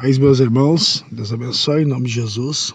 Paz, meus irmãos, Deus abençoe em nome de Jesus.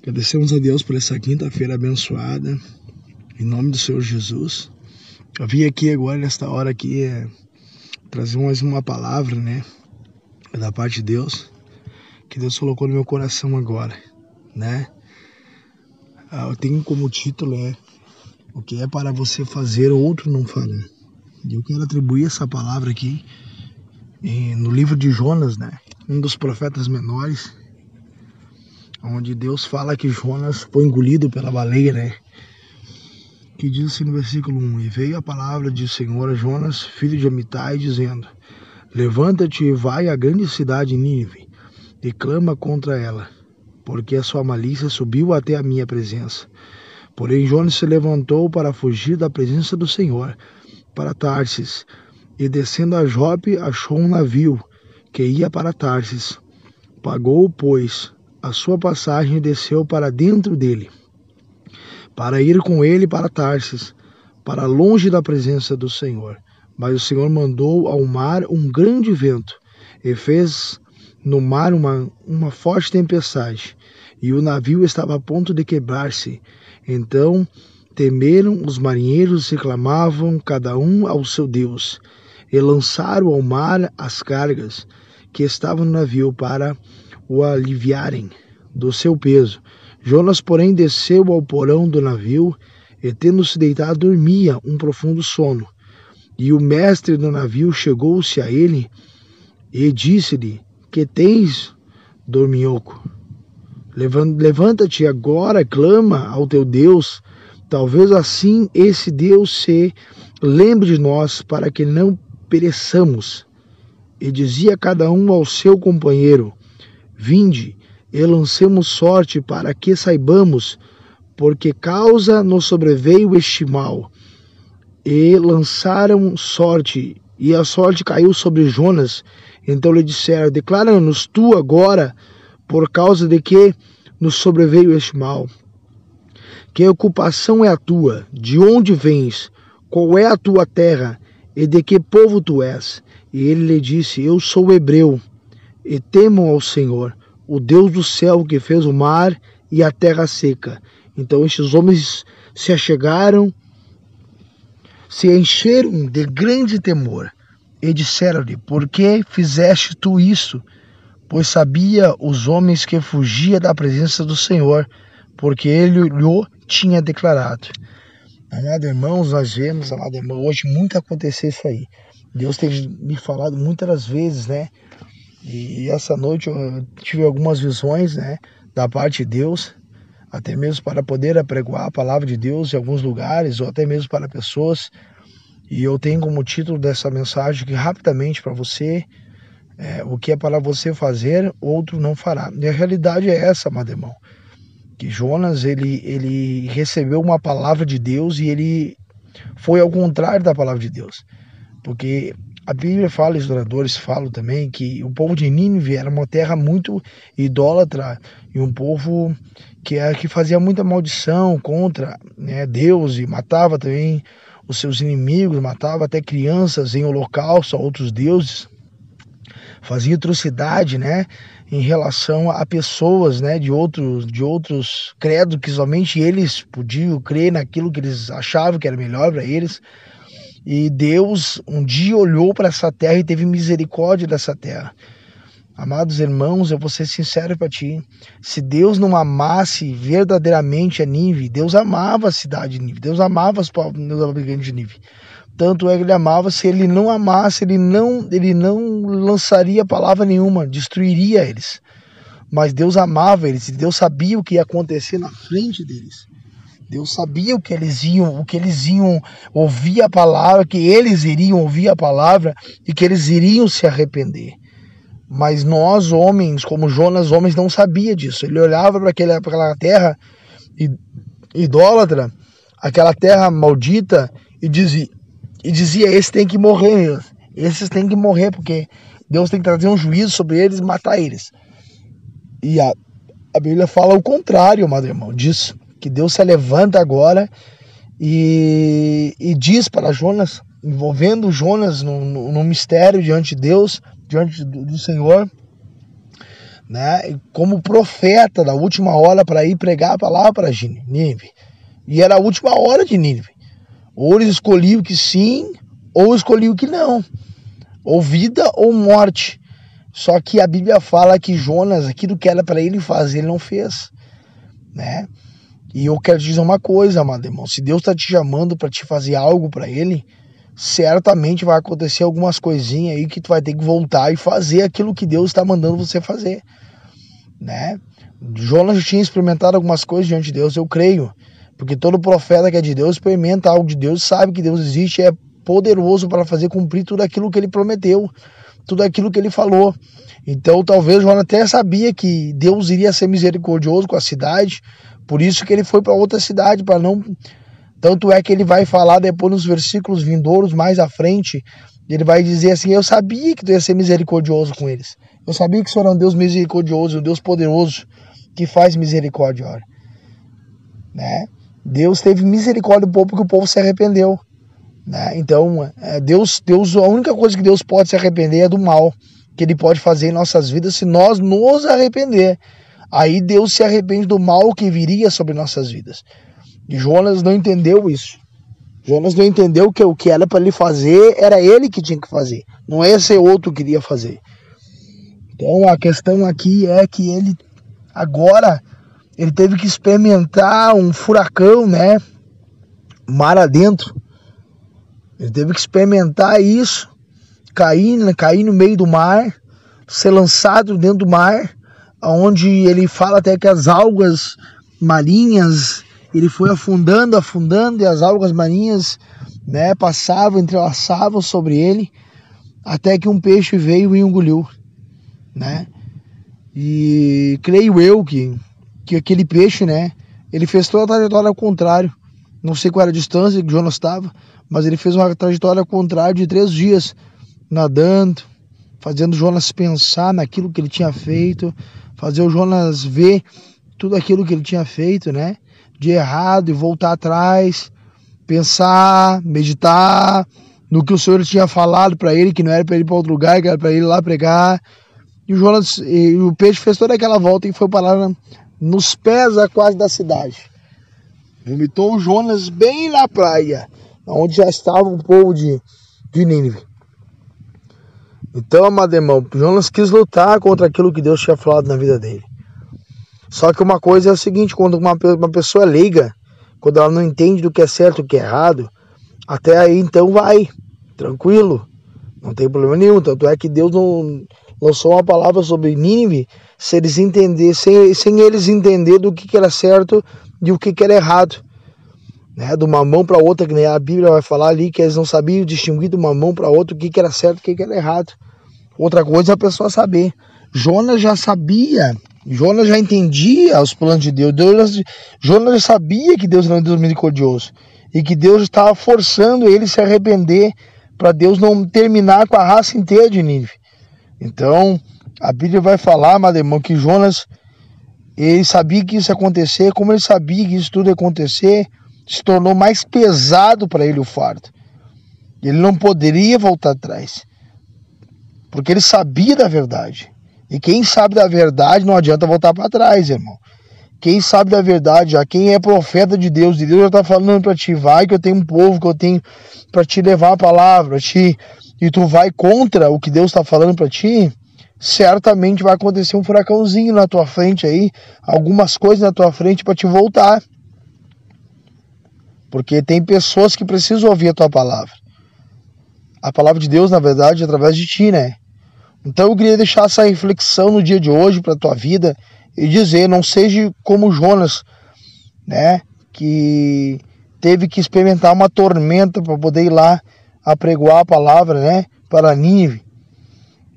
Agradecemos a Deus por essa quinta-feira abençoada, em nome do Senhor Jesus. Eu vim aqui agora, nesta hora aqui, é, trazer mais uma palavra, né, da parte de Deus, que Deus colocou no meu coração agora, né. Ah, eu tenho como título, é, o que é para você fazer, outro não fará. E eu quero atribuir essa palavra aqui no livro de Jonas, né? Um dos profetas menores, onde Deus fala que Jonas foi engolido pela baleia, né? Que diz assim no versículo 1: E veio a palavra de Senhor a Jonas, filho de Amitai, dizendo: Levanta-te e vai à grande cidade Nínive, e clama contra ela, porque a sua malícia subiu até a minha presença. Porém, Jonas se levantou para fugir da presença do Senhor, para Tarsis, e descendo a Jope achou um navio que ia para Tarsis. Pagou, pois, a sua passagem e desceu para dentro dele, para ir com ele para Tarsis, para longe da presença do Senhor. Mas o Senhor mandou ao mar um grande vento e fez no mar uma, uma forte tempestade, e o navio estava a ponto de quebrar-se. Então temeram os marinheiros e clamavam cada um ao seu Deus e lançaram ao mar as cargas que estavam no navio para o aliviarem do seu peso. Jonas, porém, desceu ao porão do navio e, tendo se deitado, dormia um profundo sono. E o mestre do navio chegou-se a ele e disse-lhe: Que tens, dorminhoco? Levanta-te agora, clama ao teu Deus. Talvez assim esse Deus se lembre de nós, para que não pereçamos. E dizia cada um ao seu companheiro: Vinde, e lancemos sorte para que saibamos, porque causa nos sobreveio este mal. E lançaram sorte, e a sorte caiu sobre Jonas. Então lhe disseram: Declara-nos tu agora, por causa de que nos sobreveio este mal. Que ocupação é a tua? De onde vens? Qual é a tua terra? E de que povo tu és? E ele lhe disse: Eu sou hebreu, e temo ao Senhor, o Deus do céu que fez o mar e a terra seca. Então estes homens se achegaram, se encheram de grande temor, e disseram-lhe: Por que fizeste tu isso? Pois sabia os homens que fugia da presença do Senhor, porque ele lhe tinha declarado. Amado irmãos, nós vemos, amado irmão, hoje muito acontecer isso aí. Deus tem me falado muitas vezes, né? E essa noite eu tive algumas visões, né? Da parte de Deus, até mesmo para poder apregoar a palavra de Deus em alguns lugares, ou até mesmo para pessoas. E eu tenho como título dessa mensagem que rapidamente para você, é, o que é para você fazer, outro não fará. E a realidade é essa, amado irmão que Jonas ele, ele recebeu uma palavra de Deus e ele foi ao contrário da palavra de Deus. Porque a Bíblia fala, historiadores falam também, que o povo de Nínive era uma terra muito idólatra e um povo que, é, que fazia muita maldição contra né, Deus e matava também os seus inimigos, matava até crianças em holocausto a outros deuses, fazia atrocidade, né? Em relação a pessoas né, de, outros, de outros credos que somente eles podiam crer naquilo que eles achavam que era melhor para eles. E Deus um dia olhou para essa terra e teve misericórdia dessa terra. Amados irmãos, eu vou ser sincero para ti. Se Deus não amasse verdadeiramente a Nive, Deus amava a cidade de Nive, Deus amava os povos habitantes de Nive. Tanto é que ele amava, se ele não amasse, ele não, ele não lançaria palavra nenhuma, destruiria eles. Mas Deus amava eles, e Deus sabia o que ia acontecer na frente deles. Deus sabia o que eles iam, o que eles iam ouvir a palavra, que eles iriam ouvir a palavra e que eles iriam se arrepender. Mas nós, homens, como Jonas, homens, não sabia disso. Ele olhava para aquela terra idólatra, aquela terra maldita, e dizia: e dizia: esse tem que morrer, esses têm que morrer, porque Deus tem que trazer um juízo sobre eles e matar eles. E a, a Bíblia fala o contrário, amado irmão, disso, que Deus se levanta agora e, e diz para Jonas, envolvendo Jonas no, no, no mistério diante de Deus, diante do, do Senhor, né, como profeta da última hora para ir pregar a palavra para Nínive. E era a última hora de Nínive. Ou eles escolhiam que sim, ou escolhiam que não. Ou vida ou morte. Só que a Bíblia fala que Jonas, aquilo que era para ele fazer, ele não fez, né? E eu quero te dizer uma coisa, amado irmão, se Deus está te chamando para te fazer algo para ele, certamente vai acontecer algumas coisinhas aí que tu vai ter que voltar e fazer aquilo que Deus está mandando você fazer, né? Jonas tinha experimentado algumas coisas diante de Deus, eu creio, porque todo profeta que é de Deus experimenta algo de Deus, sabe que Deus existe, é poderoso para fazer cumprir tudo aquilo que ele prometeu tudo aquilo que ele falou. Então, talvez Jonas até sabia que Deus iria ser misericordioso com a cidade, por isso que ele foi para outra cidade, para não. Tanto é que ele vai falar depois nos versículos vindouros, mais à frente, ele vai dizer assim: Eu sabia que tu ia ser misericordioso com eles. Eu sabia que o Senhor é um Deus misericordioso, um Deus poderoso, que faz misericórdia. Né? Deus teve misericórdia do povo porque o povo se arrependeu. Né? Então, é, Deus, Deus, a única coisa que Deus pode se arrepender é do mal que Ele pode fazer em nossas vidas se nós nos arrepender. Aí Deus se arrepende do mal que viria sobre nossas vidas. E Jonas não entendeu isso. Jonas não entendeu que o que era para ele fazer era ele que tinha que fazer, não é esse outro que queria fazer. Então a questão aqui é que ele agora ele teve que experimentar um furacão, né? Mar adentro ele teve que experimentar isso, cair, né, cair no meio do mar, ser lançado dentro do mar, onde ele fala até que as algas marinhas, ele foi afundando, afundando, e as algas marinhas né, passavam, entrelaçavam sobre ele, até que um peixe veio e engoliu, né? E creio eu que, que aquele peixe, né, ele fez toda a trajetória ao contrário. Não sei qual era a distância que Jonas estava, mas ele fez uma trajetória contrária de três dias, nadando, fazendo Jonas pensar naquilo que ele tinha feito, fazer o Jonas ver tudo aquilo que ele tinha feito, né? De errado e voltar atrás, pensar, meditar no que o Senhor tinha falado para ele, que não era para ele ir para outro lugar, que era para ele lá pregar. E o Jonas, e o peixe fez toda aquela volta e foi parar nos pés quase da cidade. Vomitou o Jonas bem na praia onde já estava o povo de, de Nínive. Então, amado irmão, Jonas quis lutar contra aquilo que Deus tinha falado na vida dele. Só que uma coisa é o seguinte, quando uma, uma pessoa leiga, quando ela não entende do que é certo e do que é errado, até aí então vai, tranquilo, não tem problema nenhum. Tanto é que Deus não lançou uma palavra sobre Nínive se eles entender, sem, sem eles entender do que, que era certo e o que, que era errado né, de uma mão para outra, que nem a Bíblia vai falar ali, que eles não sabiam distinguir de uma mão para outra o que, que era certo e o que, que era errado. Outra coisa é a pessoa saber. Jonas já sabia, Jonas já entendia os planos de Deus. Deus Jonas já sabia que Deus era um Deus misericordioso e que Deus estava forçando ele se arrepender para Deus não terminar com a raça inteira de Nínive. Então, a Bíblia vai falar, meu irmão, que Jonas ele sabia que isso ia acontecer, como ele sabia que isso tudo ia acontecer, se tornou mais pesado para ele o fardo. Ele não poderia voltar atrás, porque ele sabia da verdade. E quem sabe da verdade não adianta voltar para trás, irmão. Quem sabe da verdade, já quem é profeta de Deus, de Deus já está falando para ti, vai que eu tenho um povo que eu tenho para te levar a palavra, ti, e tu vai contra o que Deus está falando para ti, certamente vai acontecer um furacãozinho na tua frente aí, algumas coisas na tua frente para te voltar. Porque tem pessoas que precisam ouvir a tua palavra. A palavra de Deus, na verdade, é através de ti, né? Então eu queria deixar essa reflexão no dia de hoje para tua vida e dizer, não seja como Jonas, né, que teve que experimentar uma tormenta para poder ir lá apregoar a palavra, né, para Nínive.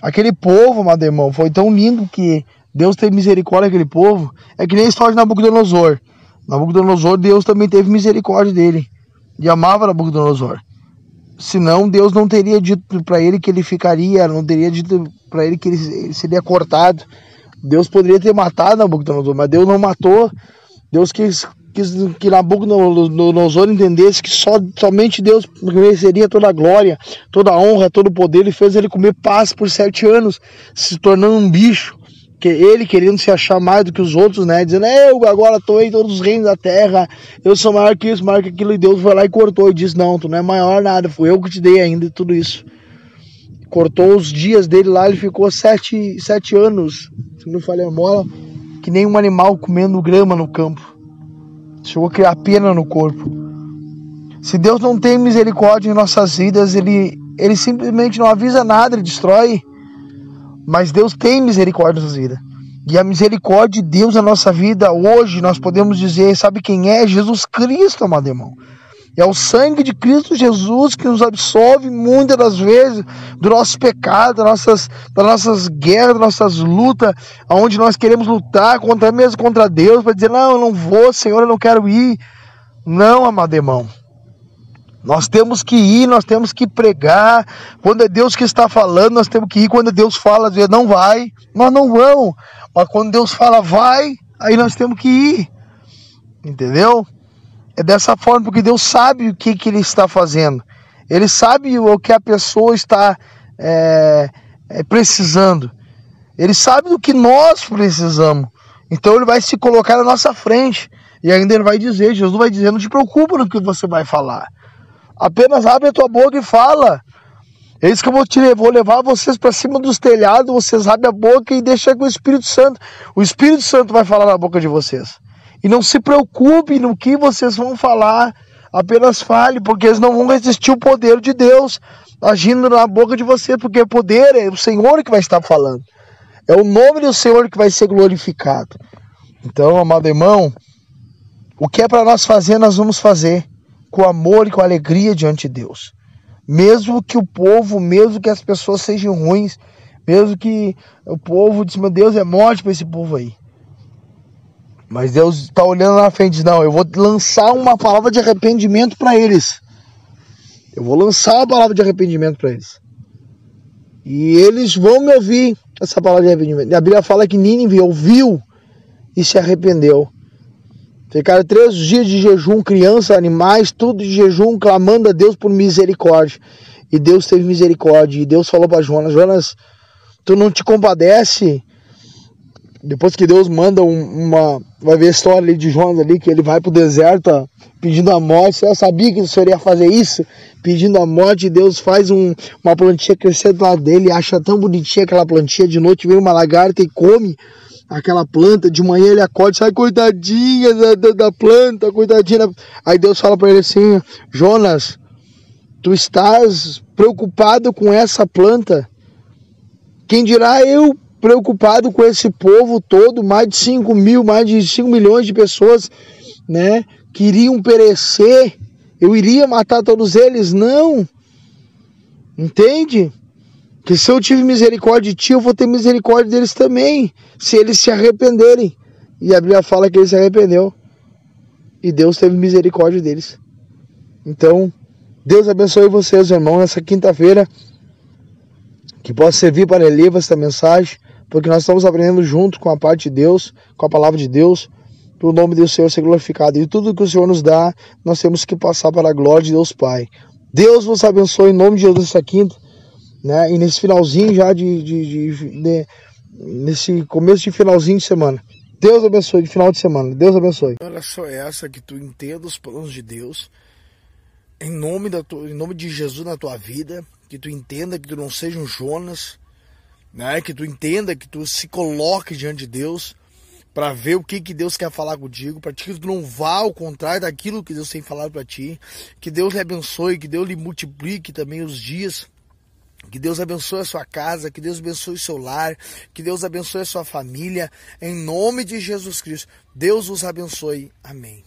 Aquele povo, meu irmão, foi tão lindo que Deus teve misericórdia daquele povo. É que nem a história de Nabucodonosor. Nabucodonosor, Deus também teve misericórdia dele e amava Nabucodonosor. Senão, Deus não teria dito para ele que ele ficaria, não teria dito para ele que ele seria cortado. Deus poderia ter matado Nabucodonosor, mas Deus não matou. Deus quis quis que Nabucodonosor entendesse que só, somente Deus mereceria toda a glória, toda a honra, todo o poder. Ele fez ele comer paz por sete anos, se tornando um bicho. Que ele querendo se achar mais do que os outros, né? Dizendo, eu agora estou em todos os reinos da terra, eu sou maior que isso, maior que aquilo. E Deus foi lá e cortou e disse: Não, tu não é maior nada, fui eu que te dei ainda e tudo isso. Cortou os dias dele lá, ele ficou sete, sete anos, se não falei a memória, que nem um animal comendo grama no campo. Chegou a criar pena no corpo. Se Deus não tem misericórdia em nossas vidas, ele, ele simplesmente não avisa nada, ele destrói. Mas Deus tem misericórdia em nossas vidas. E a misericórdia de Deus na nossa vida hoje, nós podemos dizer, sabe quem é? Jesus Cristo, amado irmão. É o sangue de Cristo Jesus que nos absolve muitas das vezes do nosso pecado, das nossas, das nossas guerras, das nossas lutas, onde nós queremos lutar contra mesmo contra Deus, para dizer, não, eu não vou, Senhor, eu não quero ir. Não, amado irmão. Nós temos que ir, nós temos que pregar. Quando é Deus que está falando, nós temos que ir. Quando Deus fala, às vezes não vai, nós não vamos. Mas quando Deus fala vai, aí nós temos que ir. Entendeu? É dessa forma, porque Deus sabe o que, que Ele está fazendo. Ele sabe o que a pessoa está é, é, precisando. Ele sabe do que nós precisamos. Então Ele vai se colocar na nossa frente. E ainda Ele vai dizer: Jesus vai dizer, não te preocupa no que você vai falar. Apenas abre a tua boca e fala. É isso que eu vou te vou levar vocês para cima dos telhados, vocês abrem a boca e deixam com o Espírito Santo. O Espírito Santo vai falar na boca de vocês. E não se preocupe no que vocês vão falar, apenas fale, porque eles não vão resistir o poder de Deus agindo na boca de você, porque o poder é o Senhor que vai estar falando. É o nome do Senhor que vai ser glorificado. Então, amado irmão, o que é para nós fazer, nós vamos fazer com amor e com alegria diante de Deus. Mesmo que o povo, mesmo que as pessoas sejam ruins, mesmo que o povo diz, meu Deus, é morte para esse povo aí. Mas Deus está olhando na frente, não, eu vou lançar uma palavra de arrependimento para eles. Eu vou lançar uma palavra de arrependimento para eles. E eles vão me ouvir essa palavra de arrependimento. A Bíblia fala que Nínive ouviu e se arrependeu. Ficaram três dias de jejum, crianças, animais, tudo de jejum, clamando a Deus por misericórdia. E Deus teve misericórdia. E Deus falou para Jonas: Jonas, tu não te compadece depois que Deus manda um, uma. Vai ver a história ali de Jonas ali, que ele vai pro deserto pedindo a morte. Você sabia que o Senhor ia fazer isso? Pedindo a morte, Deus faz um, uma plantinha crescer do lado dele, acha tão bonitinha aquela plantinha. De noite vem uma lagarta e come aquela planta. De manhã ele acorda, sai coitadinha da, da, da planta, coitadinha. Aí Deus fala para ele assim: Jonas, tu estás preocupado com essa planta? Quem dirá eu preocupado com esse povo todo, mais de 5 mil, mais de 5 milhões de pessoas, né, que iriam perecer, eu iria matar todos eles? Não. Entende? Que se eu tive misericórdia de ti, eu vou ter misericórdia deles também, se eles se arrependerem. E a Bíblia fala que ele se arrependeu. E Deus teve misericórdia deles. Então, Deus abençoe vocês, irmãos, nessa quinta-feira. Que possa servir para elevar esta mensagem porque nós estamos aprendendo junto com a parte de Deus, com a palavra de Deus, para o nome do Senhor ser glorificado. E tudo que o Senhor nos dá, nós temos que passar para a glória de Deus Pai. Deus vos abençoe em nome de Jesus essa quinta, né? E nesse finalzinho já de, de, de, de nesse começo de finalzinho de semana. Deus abençoe de final de semana. Deus abençoe. Olha só essa que tu entenda os planos de Deus em nome da tua, em nome de Jesus na tua vida, que tu entenda que tu não seja um Jonas, né? Que tu entenda, que tu se coloque diante de Deus para ver o que, que Deus quer falar contigo, para que tu não vá ao contrário daquilo que Deus tem falado para ti. Que Deus lhe abençoe, que Deus lhe multiplique também os dias. Que Deus abençoe a sua casa, que Deus abençoe o seu lar, que Deus abençoe a sua família, em nome de Jesus Cristo. Deus os abençoe. Amém.